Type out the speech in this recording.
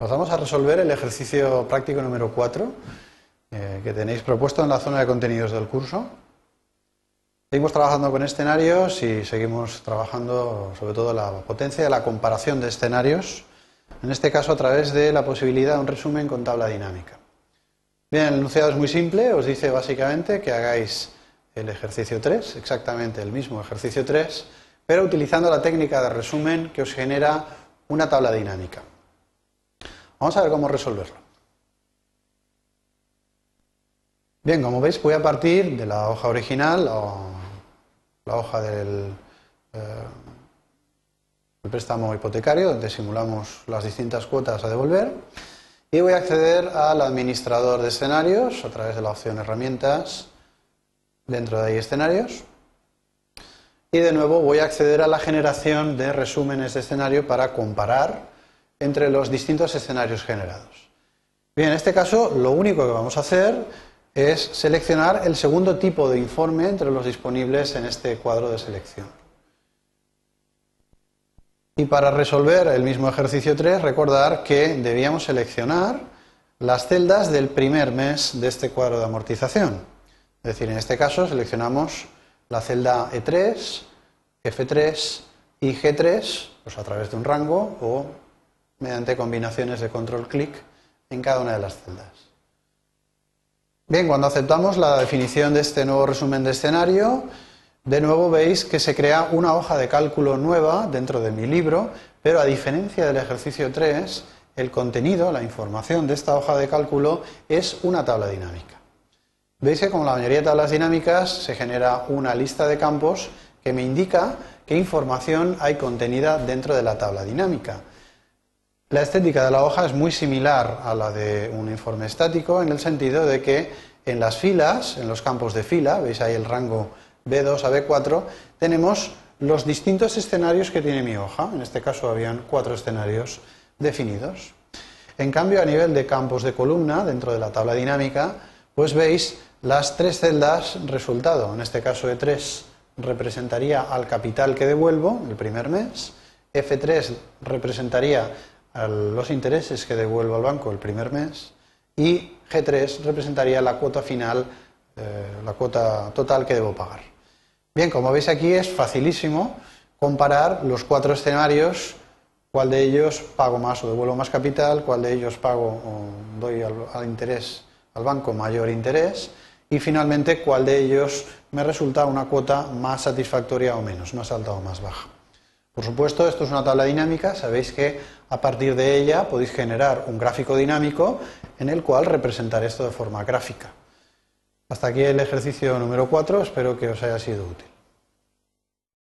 Pasamos a resolver el ejercicio práctico número 4 eh, que tenéis propuesto en la zona de contenidos del curso. Seguimos trabajando con escenarios y seguimos trabajando sobre todo la potencia de la comparación de escenarios, en este caso a través de la posibilidad de un resumen con tabla dinámica. Bien, el enunciado es muy simple, os dice básicamente que hagáis el ejercicio 3, exactamente el mismo ejercicio 3, pero utilizando la técnica de resumen que os genera una tabla dinámica. Vamos a ver cómo resolverlo. Bien, como veis voy a partir de la hoja original, o la hoja del, eh, préstamo hipotecario, donde simulamos las distintas cuotas a devolver, y voy a acceder al administrador de escenarios a través de la opción herramientas, dentro de ahí escenarios, y de nuevo voy a acceder a la generación de resúmenes de escenario para comparar entre los distintos escenarios generados. Bien, en este caso lo único que vamos a hacer es seleccionar el segundo tipo de informe entre los disponibles en este cuadro de selección. Y para resolver el mismo ejercicio 3, recordar que debíamos seleccionar las celdas del primer mes de este cuadro de amortización. Es decir, en este caso seleccionamos la celda E3, F3 y G3, pues a través de un rango o mediante combinaciones de control clic en cada una de las celdas. Bien, cuando aceptamos la definición de este nuevo resumen de escenario, de nuevo veis que se crea una hoja de cálculo nueva dentro de mi libro, pero a diferencia del ejercicio 3, el contenido, la información de esta hoja de cálculo es una tabla dinámica. Veis que como la mayoría de tablas dinámicas se genera una lista de campos que me indica qué información hay contenida dentro de la tabla dinámica. La estética de la hoja es muy similar a la de un informe estático en el sentido de que en las filas, en los campos de fila, veis ahí el rango B2 a B4, tenemos los distintos escenarios que tiene mi hoja. En este caso habían cuatro escenarios definidos. En cambio, a nivel de campos de columna, dentro de la tabla dinámica, pues veis las tres celdas resultado. En este caso E3 representaría al capital que devuelvo el primer mes, F3 representaría los intereses que devuelvo al banco el primer mes y G3 representaría la cuota final, eh, la cuota total que debo pagar. Bien, como veis aquí es facilísimo comparar los cuatro escenarios, cuál de ellos pago más o devuelvo más capital, cuál de ellos pago o doy al, interés al banco mayor interés y finalmente cuál de ellos me resulta una cuota más satisfactoria o menos, más alta o más baja. Por supuesto, esto es una tabla dinámica, sabéis que a partir de ella podéis generar un gráfico dinámico en el cual representar esto de forma gráfica. Hasta aquí el ejercicio número 4, espero que os haya sido útil.